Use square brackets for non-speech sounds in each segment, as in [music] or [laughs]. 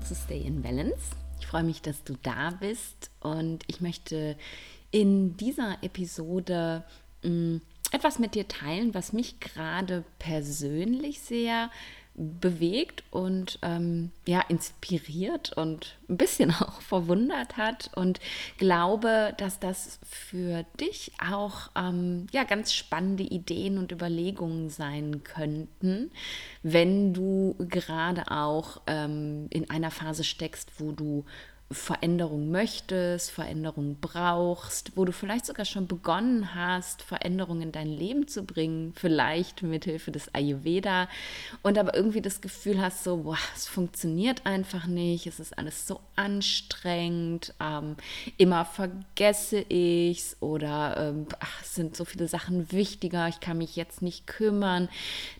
zu Stay in Balance. Ich freue mich, dass du da bist und ich möchte in dieser Episode mh, mm, etwas mit dir teilen, was mich gerade persönlich sehr bewegt und ähm, ja inspiriert und ein bisschen [laughs] auch verwundert hat. Und glaube, dass das für dich auch ähm, ja ganz spannende Ideen und Überlegungen sein könnten, wenn du gerade auch ähm, in einer Phase steckst, wo du Veränderung möchtest, Veränderung brauchst, wo du vielleicht sogar schon begonnen hast, Veränderungen in dein Leben zu bringen, vielleicht mit Hilfe des Ayurveda und aber irgendwie das Gefühl hast, so, boah, es funktioniert einfach nicht, es ist alles so anstrengend, ähm, immer vergesse ich's oder ähm, ach, es sind so viele Sachen wichtiger, ich kann mich jetzt nicht kümmern,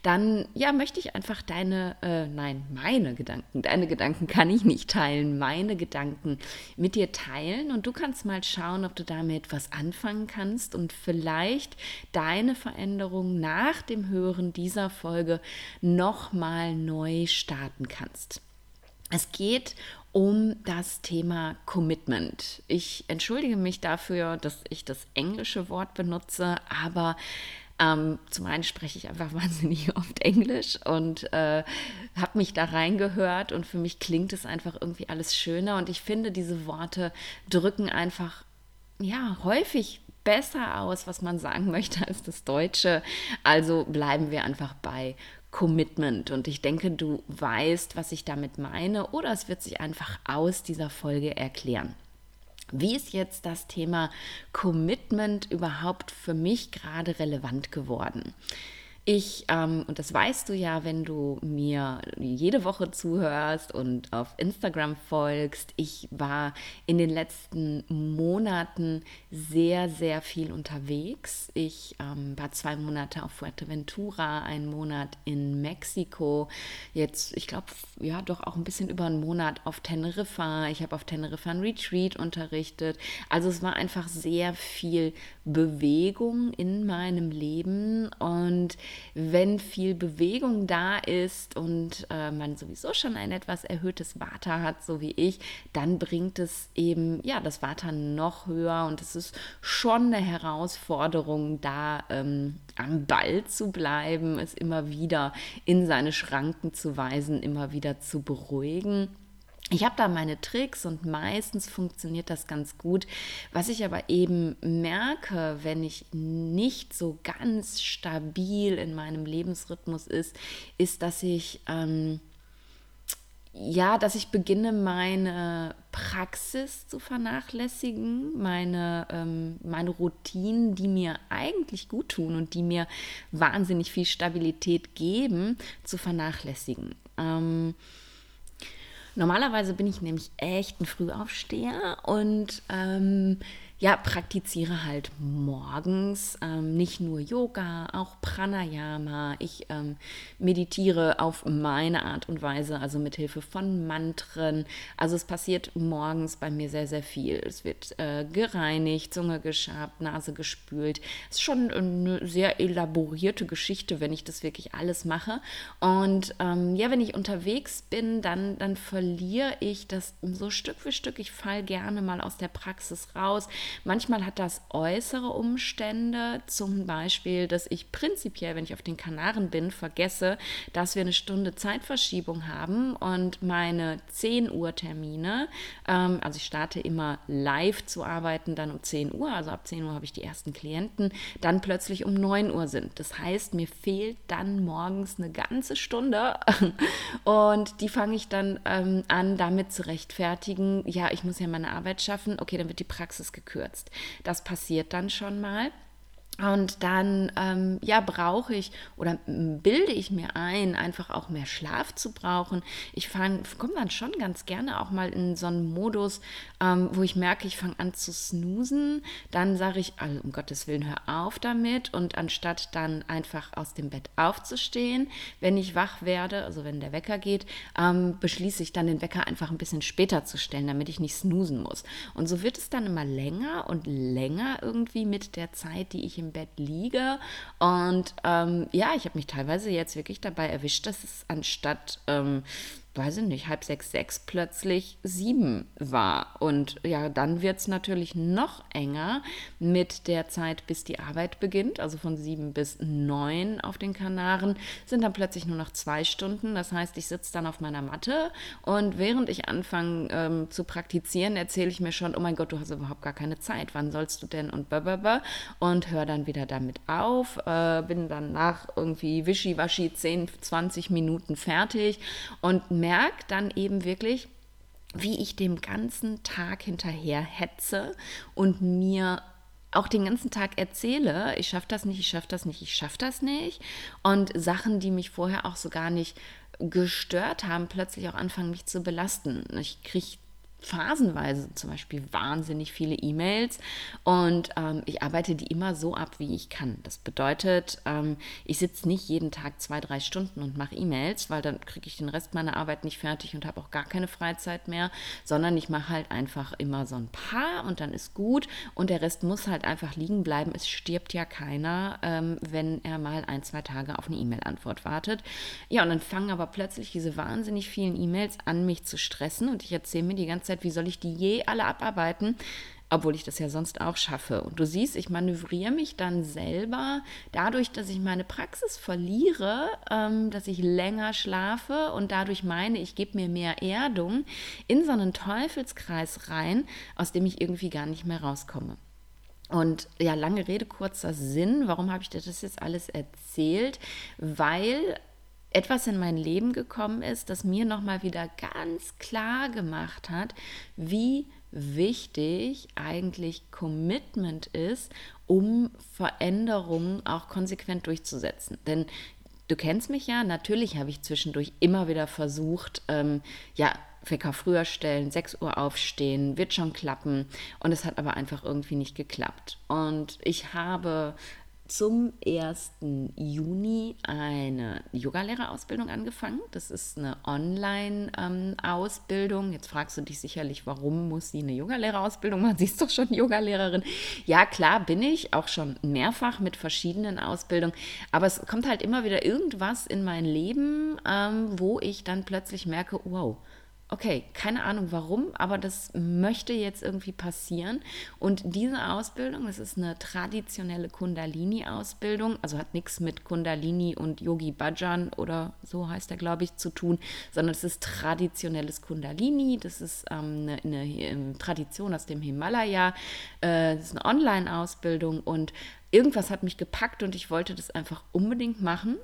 dann ja, möchte ich einfach deine, äh, nein, meine Gedanken, deine Gedanken kann ich nicht teilen, meine Gedanken Gedanken mit dir teilen und du kannst mal schauen, ob du damit was anfangen kannst und vielleicht deine Veränderung nach dem Hören dieser Folge nochmal neu starten kannst. Es geht um das Thema Commitment. Ich entschuldige mich dafür, dass ich das englische Wort benutze, aber ähm, zum einen spreche ich einfach [laughs] wahnsinnig oft Englisch und äh, habe mich da reingehört und für mich klingt es einfach irgendwie alles schöner und ich finde, diese Worte drücken einfach ja häufig besser aus, was man sagen [laughs] möchte als das Deutsche. Also bleiben wir einfach bei Commitment. Und ich denke, du weißt, was ich damit meine, oder es wird sich einfach aus dieser Folge erklären. Wie ist jetzt das Thema Commitment überhaupt für mich gerade relevant geworden? Ich, ähm, und das weißt du ja, wenn du mir jede Woche zuhörst und auf Instagram folgst, ich war in den letzten Monaten sehr, sehr viel unterwegs. Ich ähm, war zwei Monate auf Fuerteventura, einen Monat in Mexiko, jetzt, ich glaube, ja, doch auch ein bisschen über einen Monat auf Teneriffa. Ich habe auf Teneriffa ein Retreat unterrichtet. Also es war einfach sehr viel Bewegung in meinem Leben und wenn viel Bewegung da ist und äh, man sowieso schon ein etwas erhöhtes Vata hat, so wie ich, dann bringt es eben ja das Vata noch höher und es ist schon eine Herausforderung, da ähm, am Ball zu bleiben, es immer wieder in seine Schranken zu weisen, immer wieder zu beruhigen. Ich habe da meine Tricks und meistens funktioniert das ganz gut. Was ich aber eben merke, wenn ich nicht so ganz stabil in meinem Lebensrhythmus ist, ist, dass ich ähm, ja, dass ich beginne, meine Praxis zu vernachlässigen, meine, ähm, meine Routinen, die mir eigentlich gut tun und die mir wahnsinnig viel Stabilität geben, zu vernachlässigen. Ähm, Normalerweise bin ich nämlich echt ein Frühaufsteher und ähm, ja, praktiziere halt morgens ähm, nicht nur Yoga, auch Pranayama. Ich ähm, meditiere auf meine Art und Weise, also mit Hilfe von Mantren. Also es passiert morgens bei mir sehr, sehr viel. Es wird äh, gereinigt, Zunge geschabt, Nase gespült. Es ist schon eine sehr elaborierte Geschichte, wenn ich das wirklich alles mache. Und ähm, ja, wenn ich unterwegs bin, dann, dann verliere ich das so Stück für Stück. Ich falle gerne mal aus der Praxis raus Manchmal hat das äußere Umstände, zum Beispiel, dass ich prinzipiell, wenn ich auf den Kanaren bin, vergesse, dass wir eine Stunde Zeitverschiebung haben und meine 10 Uhr Termine, ähm, also ich starte immer live zu arbeiten, dann um 10 Uhr, also ab 10 Uhr habe ich die ersten Klienten, dann plötzlich um 9 Uhr sind. Das heißt, mir fehlt dann morgens eine ganze Stunde. [laughs] Und die fange ich dann ähm, an, damit zu rechtfertigen, ja, ich muss ja meine Arbeit schaffen, okay, dann wird die Praxis gekürzt gekürzt. Das passiert dann schon mal. Und dann, ähm, ja, brauche ich oder bilde ich mir ein, einfach auch mehr Schlaf zu brauchen. Ich komme dann schon ganz gerne auch mal in so einen Modus, ähm, wo ich merke, ich fange an zu snoosen. Dann sage ich, also um Gottes Willen, hör auf damit. Und anstatt dann einfach aus dem Bett aufzustehen, wenn ich wach werde, also wenn der Wecker geht, ähm, beschließe ich dann den Wecker einfach ein bisschen später zu stellen, damit ich nicht snoosen muss. Und so wird es dann immer länger und länger irgendwie mit der Zeit, die ich im Bett liege. Und ähm, ja, ich habe mich teilweise jetzt wirklich dabei erwischt, dass es anstatt ähm, weiß ich nicht, halb sechs, sechs plötzlich sieben war. Und ja, dann wird es natürlich noch enger mit der Zeit, bis die Arbeit beginnt. Also von sieben bis neun auf den Kanaren sind dann plötzlich nur noch zwei Stunden. Das heißt, ich sitze dann auf meiner Matte und während ich anfange ähm, zu praktizieren, erzähle ich mir schon, oh mein Gott, du hast überhaupt gar keine Zeit. Wann sollst du denn und blablabla und höre dann wieder damit auf. Äh, bin dann nach irgendwie wischiwaschi 10, 20 Minuten fertig und merke, merke dann eben wirklich, wie ich dem ganzen Tag hinterher hetze und mir auch den ganzen Tag erzähle, ich schaffe das nicht, ich schaffe das nicht, ich schaffe das nicht. Und Sachen, die mich vorher auch so gar nicht gestört haben, plötzlich auch anfangen, mich zu belasten. Ich kriege phasenweise zum Beispiel wahnsinnig viele E-Mails und ähm, ich arbeite die immer so ab, wie ich kann. Das bedeutet, ähm, ich sitze nicht jeden Tag zwei, drei Stunden und mache E-Mails, weil dann kriege ich den Rest meiner Arbeit nicht fertig und habe auch gar keine Freizeit mehr, sondern ich mache halt einfach immer so ein paar und dann ist gut und der Rest muss halt einfach liegen bleiben. Es stirbt ja keiner, ähm, wenn er mal ein, zwei Tage auf eine E-Mail-Antwort wartet. Ja, und dann fangen aber plötzlich diese wahnsinnig vielen E-Mails an, mich zu stressen und ich erzähle mir die ganze Zeit, wie soll ich die je alle abarbeiten? obwohl ich das ja sonst auch schaffe. Und du siehst, ich manövriere mich dann selber dadurch, dass ich meine Praxis verliere, ähm, dass ich länger schlafe und dadurch meine, ich gebe mir mehr Erdung in so einen Teufelskreis rein, aus dem ich irgendwie gar nicht mehr rauskomme. Und ja, lange Rede, kurzer Sinn. Warum habe ich dir das jetzt alles erzählt? Weil etwas in mein Leben gekommen ist, das mir nochmal wieder ganz klar gemacht hat, wie wichtig eigentlich Commitment ist, um Veränderungen auch konsequent durchzusetzen. Denn du kennst mich ja, natürlich habe ich zwischendurch immer wieder versucht, ähm, ja, Wecker früher stellen, 6 Uhr aufstehen, wird schon klappen. Und es hat aber einfach irgendwie nicht geklappt. Und ich habe zum 1. Juni eine Yogalehrerausbildung angefangen. Das ist eine Online-Ausbildung. Ähm, Jetzt fragst du dich sicherlich, warum muss sie eine Yogalehrerausbildung machen? [laughs] Sie ist doch schon Yogalehrerin. Ja, klar, bin ich auch schon mehrfach mit verschiedenen Ausbildungen. Aber es kommt halt immer wieder irgendwas in mein Leben, ähm, wo ich dann plötzlich merke, wow, okay, keine Ahnung warum, aber das möchte jetzt irgendwie passieren. Und diese Ausbildung, das ist eine traditionelle Kundalini-Ausbildung, also hat nichts mit Kundalini und Yogi Bhajan oder so heißt er, glaube ich, zu tun, sondern es ist traditionelles Kundalini. Das ist ähm, eine, eine, eine, Tradition aus dem Himalaya. Äh, das ist eine Online-Ausbildung und irgendwas hat mich gepackt und ich wollte das einfach unbedingt machen.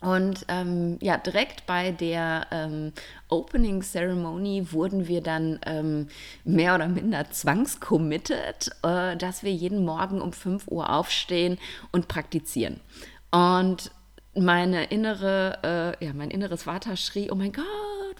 Und ähm, ja, direkt bei der ähm, Opening Ceremony wurden wir dann ähm, mehr oder minder zwangscommitted, äh, dass wir jeden Morgen um 5 Uhr aufstehen und praktizieren. Und meine innere, äh, ja, mein inneres Vater schrie, oh mein Gott,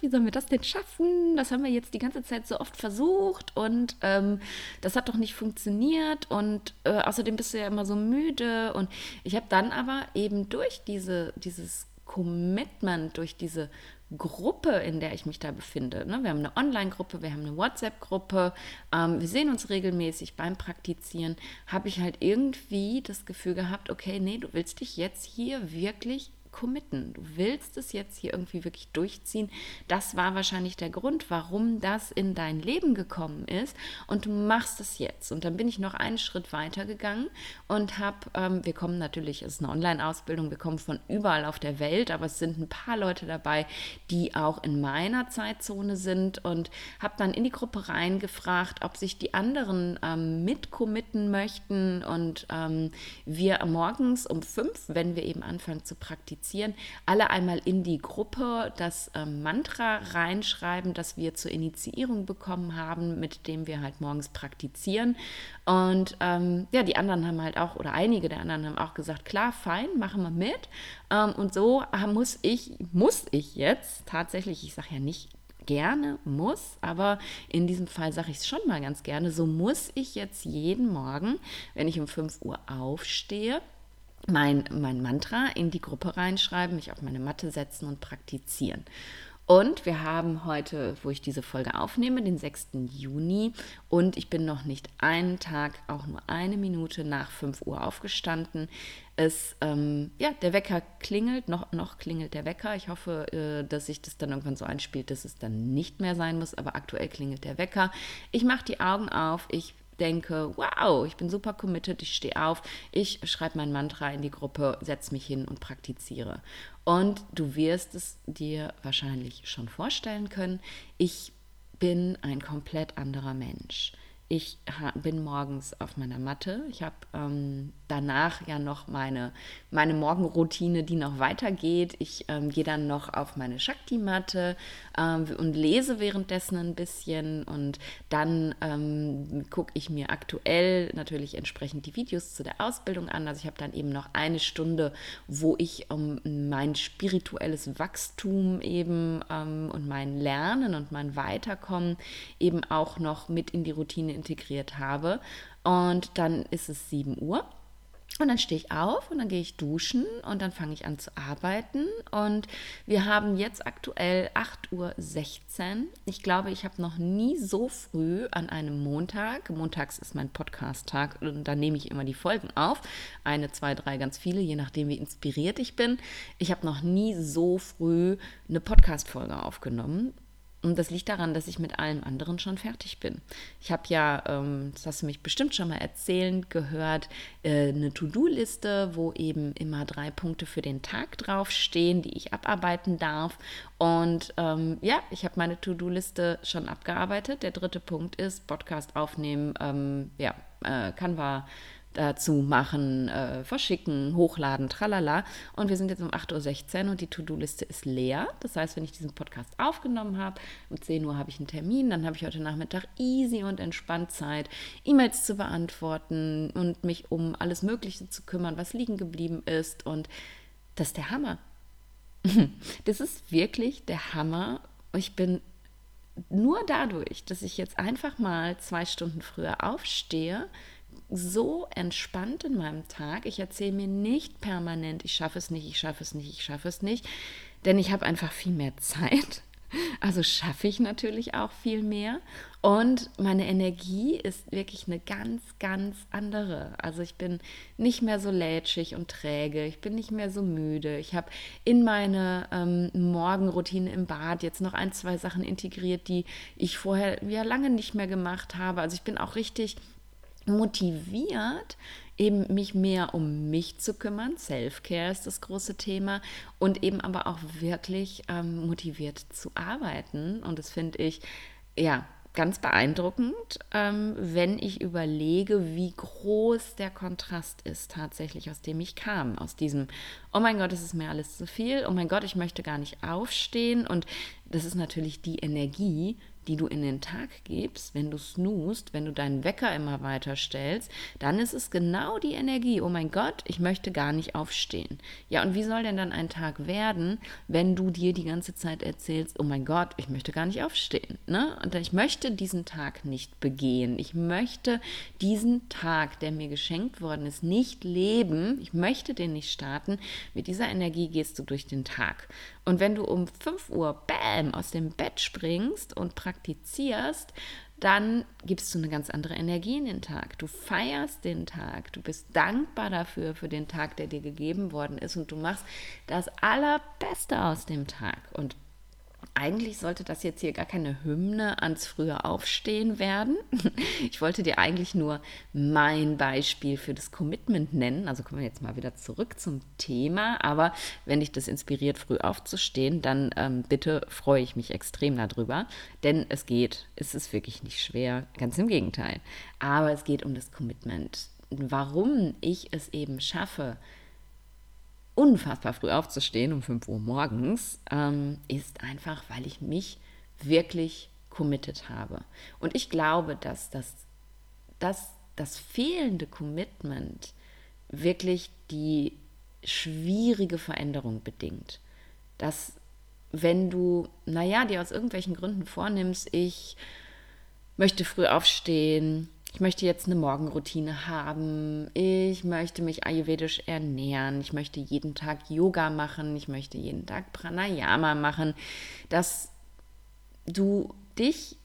wie sollen wir das denn schaffen? Das haben wir jetzt die ganze Zeit so oft versucht und ähm, das hat doch nicht funktioniert und äh, außerdem bist du ja immer so müde und ich habe dann aber eben durch diese, dieses Commitment, durch diese Gruppe, in der ich mich da befinde. Ne? Wir haben eine Online-Gruppe, wir haben eine WhatsApp-Gruppe, ähm, wir sehen uns regelmäßig beim Praktizieren, habe ich halt irgendwie das Gefühl gehabt, okay, nee, du willst dich jetzt hier wirklich committen. Du willst es jetzt hier irgendwie wirklich durchziehen. Das war wahrscheinlich der Grund, warum das in dein Leben gekommen ist. Und du machst es jetzt. Und dann bin ich noch einen Schritt weiter gegangen und habe, ähm, wir kommen natürlich, es ist eine Online-Ausbildung, wir kommen von überall auf der Welt, aber es sind ein paar Leute dabei, die auch in meiner Zeitzone sind und habe dann in die Gruppe reingefragt, ob sich die anderen ähm, mitcommitten möchten und ähm, wir morgens um fünf, wenn wir eben anfangen zu praktizieren, praktizieren, alle einmal in die Gruppe das ähm, Mantra reinschreiben, das wir zur Initiierung bekommen haben, mit dem wir halt morgens praktizieren. Und ähm, ja, die anderen haben halt auch, oder einige der anderen haben auch gesagt, klar, fein, machen wir mit. Ähm, und so muss ich, muss ich jetzt tatsächlich, ich sage ja nicht gerne, muss, aber in diesem Fall sage ich es schon mal ganz gerne, so muss ich jetzt jeden Morgen, wenn ich um 5 Uhr aufstehe, mein, mein Mantra in die Gruppe reinschreiben, mich auf meine Matte setzen und praktizieren. Und wir haben heute, wo ich diese Folge aufnehme, den 6. Juni und ich bin noch nicht einen Tag, auch nur eine Minute nach 5 Uhr aufgestanden. Es, ähm, ja, der Wecker klingelt, noch, noch klingelt der Wecker. Ich hoffe, äh, dass sich das dann irgendwann so einspielt, dass es dann nicht mehr sein muss, aber aktuell klingelt der Wecker. Ich mache die Augen auf, ich denke, wow, ich bin super committed, ich stehe auf, ich schreibe mein Mantra in die Gruppe, setze mich hin und praktiziere. Und du wirst es dir wahrscheinlich schon vorstellen können, ich bin ein komplett anderer Mensch. Ich bin morgens auf meiner Matte. Ich habe ähm, danach ja noch meine, meine Morgenroutine, die noch weitergeht. Ich ähm, gehe dann noch auf meine Shakti-Matte ähm, und lese währenddessen ein bisschen. Und dann ähm, gucke ich mir aktuell natürlich entsprechend die Videos zu der Ausbildung an. Also ich habe dann eben noch eine Stunde, wo ich mein spirituelles Wachstum eben ähm, und mein Lernen und mein Weiterkommen eben auch noch mit in die Routine integriert habe. Und dann ist es 7 Uhr. Und dann stehe ich auf und dann gehe ich duschen und dann fange ich an zu arbeiten. Und wir haben jetzt aktuell 8.16 Uhr. Ich glaube, ich habe noch nie so früh an einem Montag, montags ist mein Podcast-Tag und da nehme ich immer die Folgen auf. Eine, zwei, drei, ganz viele, je nachdem, wie inspiriert ich bin. Ich habe noch nie so früh eine Podcast-Folge aufgenommen. Und das liegt daran, dass ich mit allem anderen schon fertig bin. Ich habe ja, ähm, das hast du mich bestimmt schon mal erzählen gehört, äh, eine To-Do-Liste, wo eben immer drei Punkte für den Tag draufstehen, die ich abarbeiten darf. Und ähm, ja, ich habe meine To-Do-Liste schon abgearbeitet. Der dritte Punkt ist Podcast aufnehmen, ähm, ja, äh, Canva dazu machen, äh, verschicken, hochladen, tralala. Und wir sind jetzt um 8.16 Uhr und die To-Do-Liste ist leer. Das heißt, wenn ich diesen Podcast aufgenommen habe, um 10 Uhr habe ich einen Termin, dann habe ich heute Nachmittag easy und entspannt Zeit, E-Mails zu beantworten und mich um alles Mögliche zu kümmern, was liegen geblieben ist. Und das ist der Hammer. [laughs] Das ist wirklich der Hammer. Ich bin nur dadurch, dass ich jetzt einfach mal zwei Stunden früher aufstehe, so entspannt in meinem Tag. Ich erzähle mir nicht permanent, ich schaffe es nicht, ich schaffe es nicht, ich schaffe es nicht, denn ich habe einfach viel mehr Zeit. [laughs] Also schaffe ich natürlich auch viel mehr. Und meine Energie ist wirklich eine ganz, ganz andere. Also ich bin nicht mehr so lätschig und träge. Ich bin nicht mehr so müde. Ich habe in meine ähm, Morgenroutine im Bad jetzt noch ein, zwei Sachen integriert, die ich vorher ja lange nicht mehr gemacht habe. Also ich bin auch richtig motiviert, eben mich mehr um mich zu kümmern. Self-Care ist das große Thema und eben aber auch wirklich ähm, motiviert zu arbeiten. Und das finde ich, ja, ganz beeindruckend, ähm, wenn ich überlege, wie groß der Kontrast ist tatsächlich, aus dem ich kam. Aus diesem, oh mein Gott, es ist mir alles zu viel, oh mein Gott, ich möchte gar nicht aufstehen. Und das ist natürlich die Energie, die du in den Tag gibst, wenn du snoost, wenn du deinen Wecker immer weiter stellst, dann ist es genau die Energie. Oh mein Gott, ich möchte gar nicht aufstehen. Ja, und wie soll denn dann ein Tag werden, wenn du dir die ganze Zeit erzählst, oh mein Gott, ich möchte gar nicht aufstehen. Ne? Und ich möchte diesen Tag nicht begehen. Ich möchte diesen Tag, der mir geschenkt worden ist, nicht leben. Ich möchte den nicht starten. Mit dieser Energie gehst du durch den Tag. Und wenn du um 5 Uhr, bam, aus dem Bett springst und praktizierst, dann gibst du eine ganz andere Energie in den Tag. Du feierst den Tag, du bist dankbar dafür, für den Tag, der dir gegeben worden ist und du machst das Allerbeste aus dem Tag. Und eigentlich sollte das jetzt hier gar keine Hymne ans frühe Aufstehen werden. [laughs] Ich wollte dir eigentlich nur mein Beispiel für das Commitment nennen. Also kommen wir jetzt mal wieder zurück zum Thema. Aber wenn dich das inspiriert, früh aufzustehen, dann ähm, bitte freue ich mich extrem darüber. Denn es geht, es ist wirklich nicht schwer, ganz im Gegenteil. Aber es geht um das Commitment. Warum ich es eben schaffe, unfassbar früh aufzustehen, um 5 Uhr morgens, ähm, ist einfach, weil ich mich wirklich committed habe. Und ich glaube, dass das, dass das fehlende Commitment wirklich die schwierige Veränderung bedingt. Dass wenn du, naja, dir aus irgendwelchen Gründen vornimmst, ich möchte früh aufstehen, ich möchte jetzt eine Morgenroutine haben, ich möchte mich ayurvedisch ernähren, ich möchte jeden Tag Yoga machen, ich möchte jeden Tag Pranayama machen, dass du dich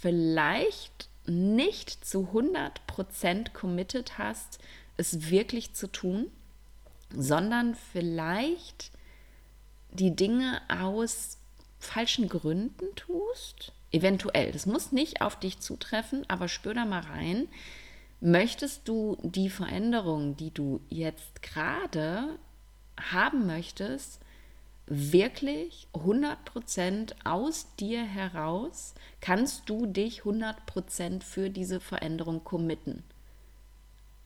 vielleicht nicht zu 100% committed hast, es wirklich zu tun, sondern vielleicht die Dinge aus falschen Gründen tust? Eventuell. Das muss nicht auf dich zutreffen, aber spür da mal rein. Möchtest du die Veränderung, die du jetzt gerade haben möchtest, wirklich 100% aus dir heraus? Kannst du dich 100% für diese Veränderung committen?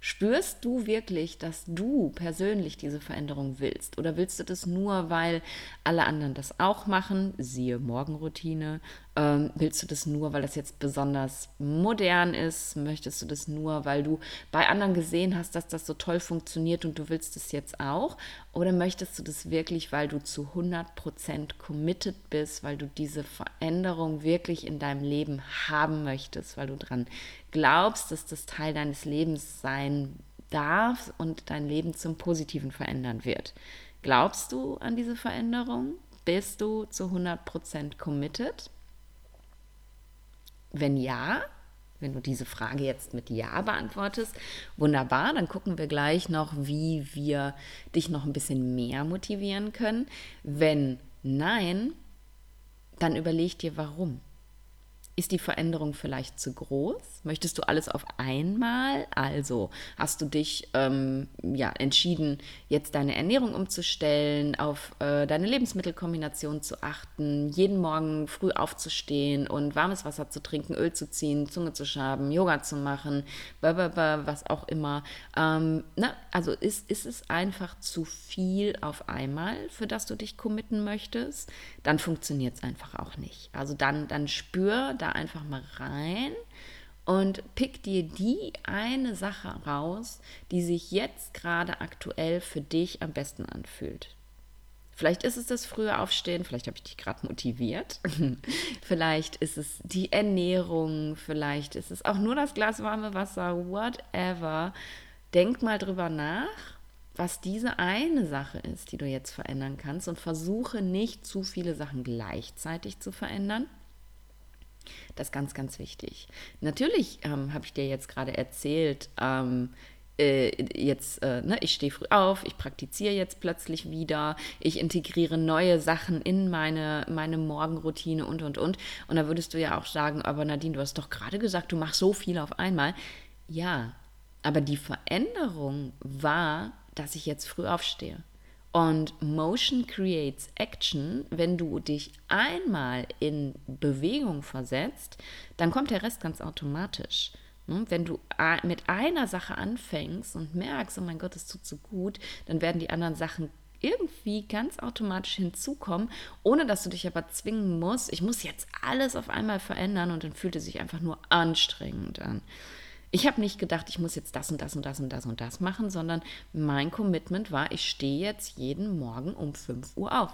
Spürst du wirklich, dass du persönlich diese Veränderung willst? Oder willst du das nur, weil alle anderen das auch machen? Siehe Morgenroutine. Ähm, willst du das nur, weil das jetzt besonders modern ist? Möchtest du das nur, weil du bei anderen gesehen hast, dass das so toll funktioniert und du willst es jetzt auch? Oder möchtest du das wirklich, weil du zu 100% committed bist, weil du diese Veränderung wirklich in deinem Leben haben möchtest, weil du dran glaubst, dass das Teil deines Lebens sein darf und dein Leben zum Positiven verändern wird? Glaubst du an diese Veränderung? Bist du zu 100% committed? Wenn ja, wenn du diese Frage jetzt mit Ja beantwortest, wunderbar, dann gucken wir gleich noch, wie wir dich noch ein bisschen mehr motivieren können. Wenn nein, dann überleg dir warum. Ist die Veränderung vielleicht zu groß? Möchtest du alles auf einmal? Also hast du dich ähm, ja, entschieden, jetzt deine Ernährung umzustellen, auf äh, deine Lebensmittelkombination zu achten, jeden Morgen früh aufzustehen und warmes Wasser zu trinken, Öl zu ziehen, Zunge zu schaben, Yoga zu machen, was auch immer. Ähm, na, also ist, ist es einfach zu viel auf einmal, für das du dich committen möchtest? Dann funktioniert es einfach auch nicht. Also dann, dann spür, da einfach mal rein und pick dir die eine Sache raus, die sich jetzt gerade aktuell für dich am besten anfühlt. Vielleicht ist es das frühe Aufstehen, vielleicht habe ich dich gerade motiviert. [laughs] vielleicht ist es die Ernährung, vielleicht ist es auch nur das Glas warme Wasser, whatever. Denk mal drüber nach, was diese eine Sache ist, die du jetzt verändern kannst und versuche nicht zu viele Sachen gleichzeitig zu verändern, das ist ganz, ganz wichtig. Natürlich ähm, habe ich dir jetzt gerade erzählt, ähm, äh, jetzt, äh, ne, ich stehe früh auf, ich praktiziere jetzt plötzlich wieder, ich integriere neue Sachen in meine, meine Morgenroutine und, und, und. Und da würdest du ja auch sagen, aber Nadine, du hast doch gerade gesagt, du machst so viel auf einmal. Ja, aber die Veränderung war, dass ich jetzt früh aufstehe. Und Motion creates Action. Wenn du dich einmal in Bewegung versetzt, dann kommt der Rest ganz automatisch. Ne? Wenn du mit einer Sache anfängst und merkst, oh mein Gott, das tut so gut, dann werden die anderen Sachen irgendwie ganz automatisch hinzukommen, ohne dass du dich aber zwingen musst, ich muss jetzt alles auf einmal verändern und dann fühlt es sich einfach nur anstrengend an. Ich habe nicht gedacht, ich muss jetzt das und das und das und das und das machen, sondern mein Commitment war, ich stehe jetzt jeden Morgen um 5 Uhr auf.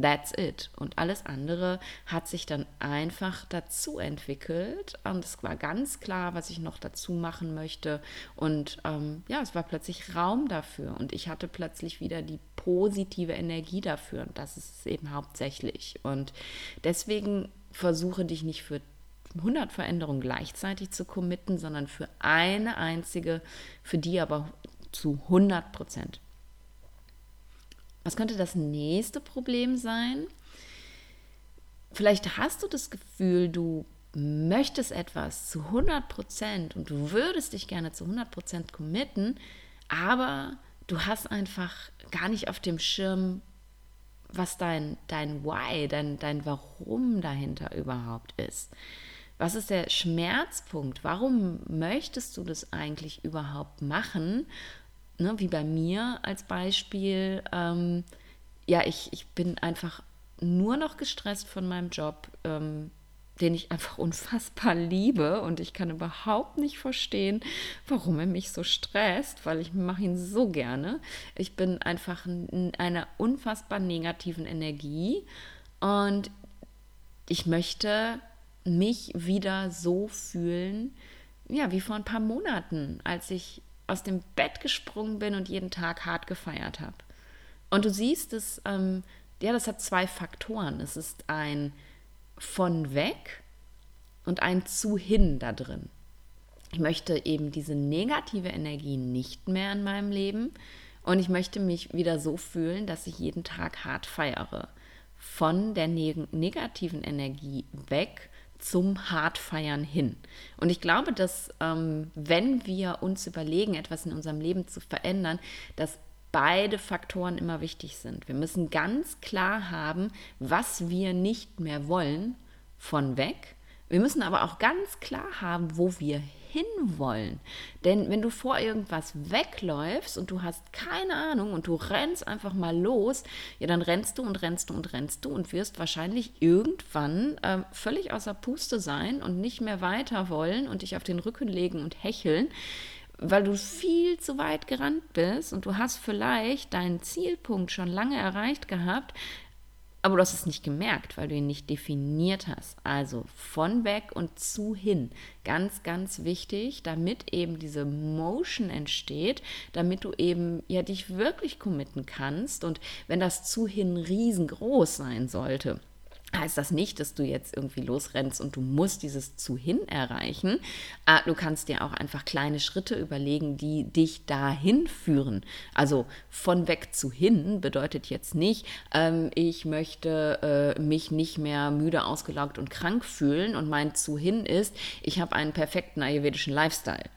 That's it. Und alles andere hat sich dann einfach dazu entwickelt. Und es war ganz klar, was ich noch dazu machen möchte. Und ähm, ja, es war plötzlich Raum dafür. Und ich hatte plötzlich wieder die positive Energie dafür. Und das ist es eben hauptsächlich. Und deswegen versuche dich nicht für 100 Veränderungen gleichzeitig zu committen, sondern für eine einzige, für die aber zu 100 Prozent. Was könnte das nächste Problem sein? Vielleicht hast du das Gefühl, du möchtest etwas zu 100 Prozent und du würdest dich gerne zu 100 Prozent committen, aber du hast einfach gar nicht auf dem Schirm, was dein, dein Why, dein, dein Warum dahinter überhaupt ist. Was ist der Schmerzpunkt? Warum möchtest du das eigentlich überhaupt machen? Ne, wie bei mir als Beispiel. Ähm, ja, ich, ich bin einfach nur noch gestresst von meinem Job, ähm, den ich einfach [laughs] unfassbar liebe und ich kann überhaupt nicht verstehen, warum er mich so stresst, weil ich mache ihn so gerne. Ich bin einfach in einer unfassbar negativen Energie und ich möchte mich wieder so fühlen, ja, wie vor ein paar Monaten, als ich aus dem Bett gesprungen bin und jeden Tag hart gefeiert habe. Und du siehst es, ähm, ja, das hat zwei Faktoren. Es ist ein von weg und ein zu hin da drin. Ich möchte eben diese negative Energie nicht mehr in meinem Leben und ich möchte mich wieder so fühlen, dass ich jeden Tag hart feiere. Von der neg negativen Energie weg zum Hartfeiern hin. Und ich glaube, dass ähm, wenn wir uns überlegen, etwas in unserem Leben zu verändern, dass beide Faktoren immer wichtig sind. Wir müssen ganz klar haben, was wir nicht mehr wollen von weg. Wir müssen aber auch ganz klar haben, wo wir hinwollen. Denn wenn du vor irgendwas wegläufst und du hast keine Ahnung und du rennst einfach mal los, ja, dann rennst du und rennst du und rennst du und wirst wahrscheinlich irgendwann äh, völlig außer Puste sein und nicht mehr weiter wollen und dich auf den Rücken legen und hecheln weil du viel zu weit gerannt bist und du hast vielleicht deinen Zielpunkt schon lange erreicht gehabt, aber du hast es nicht gemerkt, weil du ihn nicht definiert hast. Also von weg und zu hin. Ganz, ganz wichtig, damit eben diese Motion entsteht, damit du eben ja dich wirklich committen kannst. Und wenn das zu hin riesengroß sein sollte, heißt das nicht, dass du jetzt irgendwie losrennst und du musst dieses zu hin erreichen. Ah, du kannst dir auch einfach kleine Schritte überlegen, die dich dahin führen. Also von weg zu hin bedeutet jetzt nicht, ähm, ich möchte äh, mich nicht mehr müde, ausgelaugt und krank fühlen und mein zu hin ist, ich habe einen perfekten ayurvedischen Lifestyle.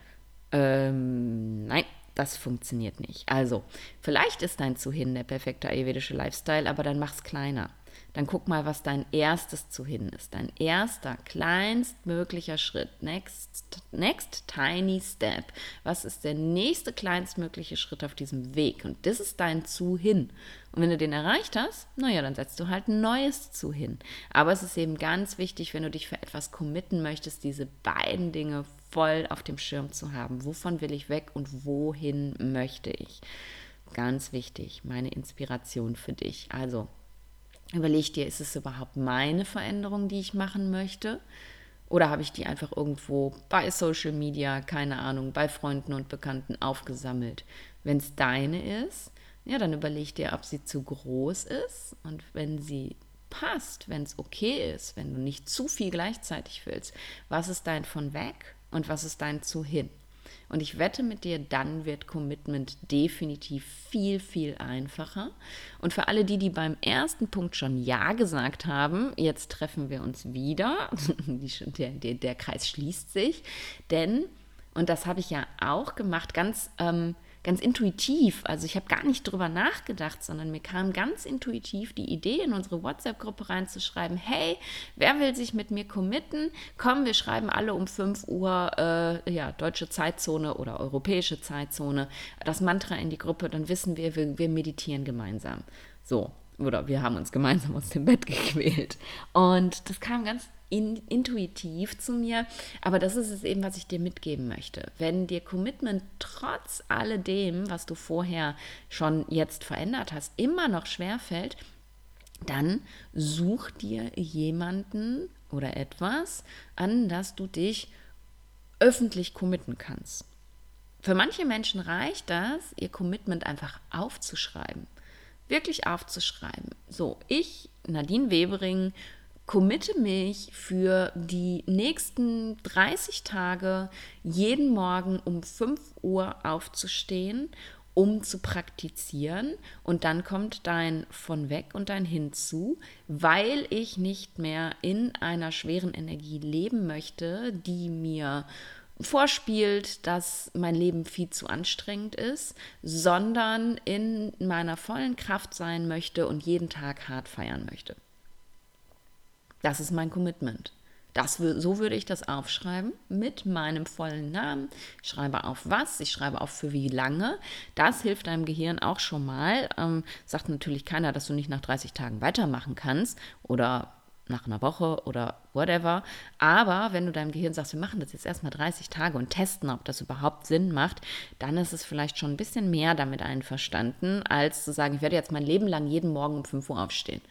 Ähm, nein, das funktioniert nicht. Also, vielleicht ist dein zu hin der perfekte ayurvedische Lifestyle, aber dann mach's kleiner dann guck mal, was dein erstes zu hin ist. Dein erster, kleinstmöglicher Schritt. Next, next tiny step. Was ist der nächste kleinstmögliche Schritt auf diesem Weg? Und das ist dein zu hin. Und wenn du den erreicht hast, naja, dann setzt du halt ein neues zu hin. Aber es ist eben ganz wichtig, wenn du dich für etwas committen möchtest, diese beiden Dinge voll auf dem Schirm zu haben. Wovon will ich weg und wohin möchte ich? Ganz wichtig, meine Inspiration für dich. Also Überleg dir, ist es überhaupt meine Veränderung, die ich machen möchte? Oder habe ich die einfach irgendwo bei Social Media, keine Ahnung, bei Freunden und Bekannten aufgesammelt? Wenn es deine ist, ja, dann überleg dir, ob sie zu groß ist. Und wenn sie passt, wenn es okay ist, wenn du nicht zu viel gleichzeitig willst, was ist dein von weg und was ist dein zu hin? Und ich wette mit dir, dann wird Commitment definitiv viel, viel einfacher. Und für alle die, die beim ersten Punkt schon Ja gesagt haben, jetzt treffen wir uns wieder. [laughs] der, der, der Kreis schließt sich. Denn, und das habe ich ja auch gemacht, ganz... Ähm, ganz intuitiv. Also ich habe gar nicht drüber nachgedacht, sondern mir kam ganz intuitiv die Idee, in unsere WhatsApp-Gruppe reinzuschreiben, hey, wer will sich mit mir committen? Komm, wir schreiben alle um 5 Uhr, äh, ja, deutsche Zeitzone oder europäische Zeitzone, das Mantra in die Gruppe, dann wissen wir, wir, wir meditieren gemeinsam. So, oder wir haben uns gemeinsam aus dem Bett [laughs] gequält. Und das kam ganz in, intuitiv zu mir. Aber das ist es eben, was ich dir mitgeben möchte. Wenn dir Commitment trotz alledem, was du vorher schon jetzt verändert hast, immer noch schwerfällt, dann such dir jemanden oder etwas, an das du dich öffentlich committen kannst. Für manche Menschen reicht das, ihr Commitment einfach aufzuschreiben. Wirklich aufzuschreiben. So, ich, Nadine Webering, committe mich für die nächsten 30 Tage jeden Morgen um 5 Uhr aufzustehen, um zu praktizieren. Und dann kommt dein von weg und dein hinzu, weil ich nicht mehr in einer schweren Energie leben möchte, die mir vorspielt, dass mein Leben viel zu anstrengend ist, sondern in meiner vollen Kraft sein möchte und jeden Tag hart feiern möchte. Das ist mein Commitment. Das, so würde ich das aufschreiben mit meinem vollen Namen. Ich schreibe auf was, ich schreibe auf für wie lange. Das hilft deinem Gehirn auch schon mal. Ähm, sagt natürlich keiner, dass du nicht nach 30 Tagen weitermachen kannst oder nach einer Woche oder whatever. Aber wenn du deinem Gehirn sagst, wir machen das jetzt erstmal 30 Tage und testen, ob das überhaupt Sinn macht, dann ist es vielleicht schon ein bisschen mehr damit einverstanden, als zu sagen, ich werde jetzt mein Leben lang jeden Morgen um 5 Uhr aufstehen.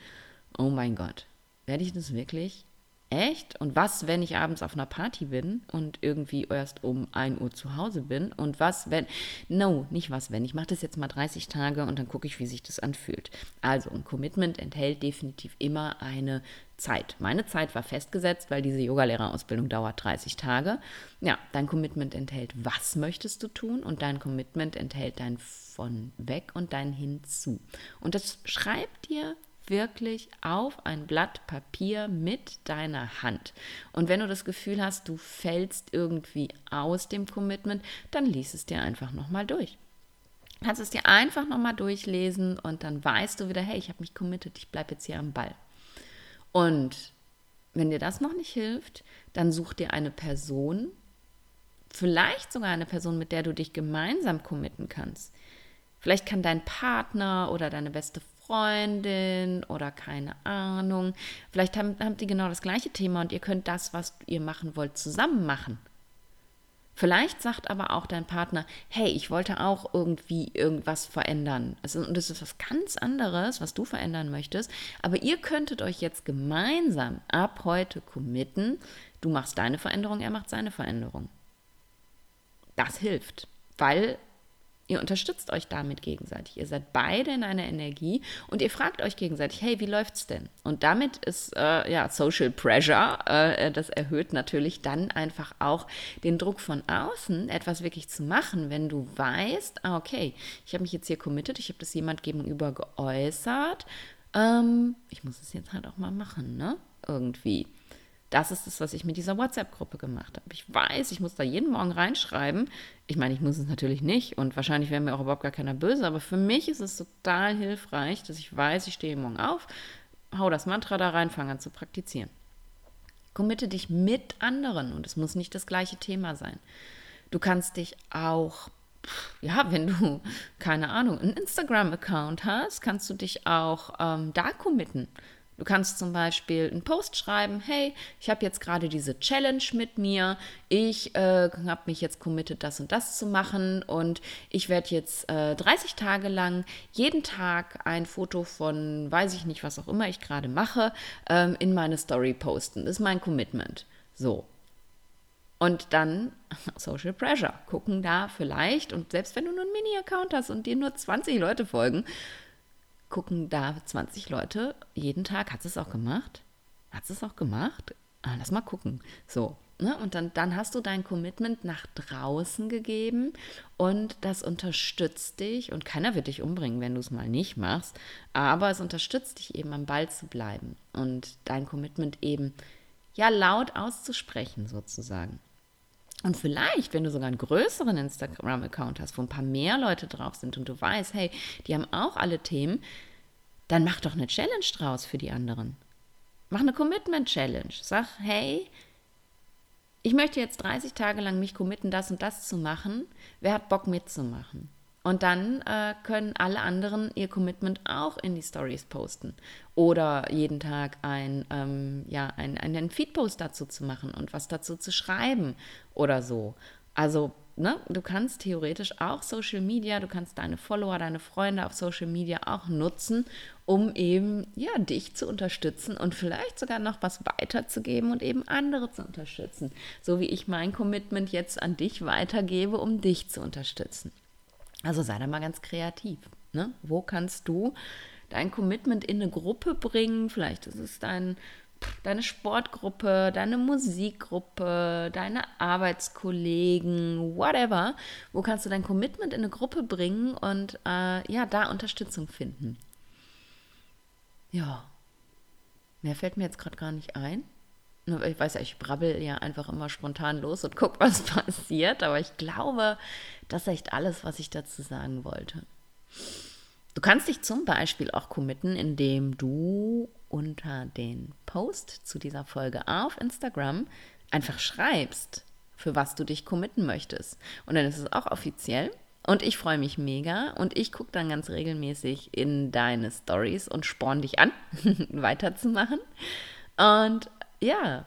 Oh mein Gott. Werde ich das wirklich? Echt? Und was, wenn ich abends auf einer Party bin und irgendwie erst um 1 Uhr zu Hause bin? Und was, wenn. No, nicht was, wenn. Ich mache das jetzt mal 30 Tage und dann gucke ich, wie sich das anfühlt. Also, ein Commitment enthält definitiv immer eine Zeit. Meine Zeit war festgesetzt, weil diese Yogalehrerausbildung dauert 30 Tage. Ja, dein Commitment enthält, was möchtest du tun? Und dein Commitment enthält dein von weg und dein hinzu. Und das schreibt dir wirklich auf ein Blatt Papier mit deiner Hand. Und wenn du das Gefühl hast, du fällst irgendwie aus dem Commitment, dann lies es dir einfach nochmal durch. Kannst es dir einfach nochmal durchlesen und dann weißt du wieder, hey, ich habe mich committed, ich bleibe jetzt hier am Ball. Und wenn dir das noch nicht hilft, dann such dir eine Person, vielleicht sogar eine Person, mit der du dich gemeinsam committen kannst. Vielleicht kann dein Partner oder deine beste Freundin oder keine Ahnung. Vielleicht haben, habt ihr genau das gleiche Thema und ihr könnt das, was ihr machen wollt, zusammen machen. Vielleicht sagt aber auch dein Partner, hey, ich wollte auch irgendwie irgendwas verändern. und das ist was ganz anderes, was du verändern möchtest. Aber ihr könntet euch jetzt gemeinsam ab heute committen. Du machst deine Veränderung, er macht seine Veränderung. Das hilft, weil Ihr unterstützt euch damit gegenseitig. Ihr seid beide in einer Energie und ihr fragt euch gegenseitig, hey, wie läuft's denn? Und damit ist äh, ja Social Pressure, äh, das erhöht natürlich dann einfach auch den Druck von außen, etwas wirklich zu machen, wenn du weißt, ah, okay, ich habe mich jetzt hier committed, ich habe das jemand gegenüber geäußert, ähm, ich muss es jetzt halt auch mal machen, ne? Irgendwie. Das ist das, was ich mit dieser WhatsApp-Gruppe gemacht habe. Ich weiß, ich muss da jeden Morgen reinschreiben. Ich meine, ich muss es natürlich nicht und wahrscheinlich wäre mir auch überhaupt gar keiner böse, aber für mich ist es total hilfreich, dass ich weiß, ich stehe morgen auf, hau das Mantra da rein, fange an zu praktizieren. Committe dich mit anderen und es muss nicht das gleiche Thema sein. Du kannst dich auch ja, wenn du, keine Ahnung, einen Instagram-Account hast, kannst du dich auch ähm, da committen. Du kannst zum Beispiel einen Post schreiben, hey, ich habe jetzt gerade diese Challenge mit mir, ich äh, habe mich jetzt committed, das und das zu machen und ich werde jetzt äh, 30 Tage lang jeden Tag ein Foto von, weiß ich nicht, was auch immer ich gerade mache, ähm, in meine Story posten. Das ist mein Commitment. So. Und dann [laughs] Social Pressure. Gucken da vielleicht, und selbst wenn du nur einen Mini-Account hast und dir nur 20 Leute folgen, gucken da 20 Leute jeden Tag. Hat es auch gemacht? Hat es auch gemacht? Ah, lass mal gucken. So. Ne? Und dann, dann hast du dein Commitment nach draußen gegeben und das unterstützt dich und keiner wird dich umbringen, wenn du es mal nicht machst, aber es unterstützt dich eben am Ball zu bleiben und dein Commitment eben ja laut auszusprechen sozusagen. Und vielleicht, wenn du sogar einen größeren Instagram-Account hast, wo ein paar mehr Leute drauf sind und du weißt, hey, die haben auch alle Themen, dann mach doch eine Challenge draus für die anderen. Mach eine Commitment-Challenge. Sag, hey, ich möchte jetzt 30 Tage lang mich committen, das und das zu machen. Wer hat Bock mitzumachen? Und dann äh, können alle anderen ihr Commitment auch in die Stories posten. Oder jeden Tag ein, ähm, ja, ein, einen Feed-Post dazu zu machen und was dazu zu schreiben oder so. Also, ne, du kannst theoretisch auch Social Media, du kannst deine Follower, deine Freunde auf Social Media auch nutzen, um eben, ja, dich zu unterstützen und vielleicht sogar noch was weiterzugeben und eben andere zu unterstützen. So wie ich mein Commitment jetzt an dich weitergebe, um dich zu unterstützen. Also sei da mal ganz kreativ. Ne? Wo kannst du dein Commitment in eine Gruppe bringen? Vielleicht ist es dein, deine Sportgruppe, deine Musikgruppe, deine Arbeitskollegen, whatever. Wo kannst du dein Commitment in eine Gruppe bringen und äh, ja, da Unterstützung finden? Ja, mehr fällt mir jetzt gerade gar nicht ein. Ich weiß ja, ich brabbel ja einfach immer spontan los und guck, was [laughs] passiert, aber ich glaube, das ist echt alles, was ich dazu sagen wollte. Du kannst dich zum Beispiel auch committen, indem du unter den Post zu dieser Folge auf Instagram einfach schreibst, für was du dich committen möchtest. Und dann ist es auch offiziell. Und ich freue mich mega und ich gucke dann ganz regelmäßig in deine Stories und sporn dich an, [laughs] weiterzumachen. Und ja,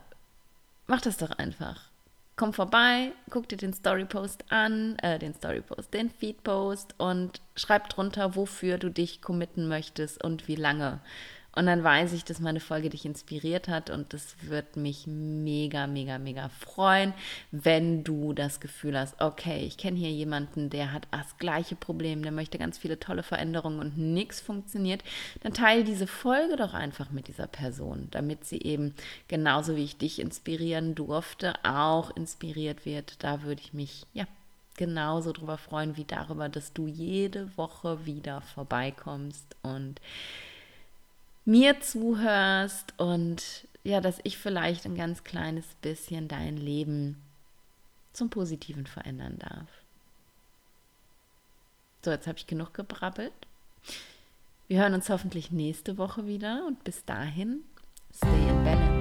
mach das doch einfach komm vorbei, guck dir den Storypost an, äh, den Storypost, den Feedpost und schreib drunter, wofür du dich committen möchtest und wie lange. Und dann weiß ich, dass meine Folge dich inspiriert hat und das wird mich mega, mega, mega freuen, wenn du das Gefühl hast, okay, ich kenne hier jemanden, der hat das gleiche Problem, der möchte ganz viele tolle Veränderungen und nichts funktioniert. Dann teile diese Folge doch einfach mit dieser Person, damit sie eben genauso wie ich dich inspirieren durfte, auch inspiriert wird. Da würde ich mich, ja, genauso darüber freuen wie darüber, dass du jede Woche wieder vorbeikommst und mir zuhörst und ja, dass ich vielleicht ein ganz kleines bisschen dein Leben zum Positiven verändern darf. So, jetzt habe ich genug gebrabbelt. Wir hören uns hoffentlich nächste Woche wieder und bis dahin, stay in balance.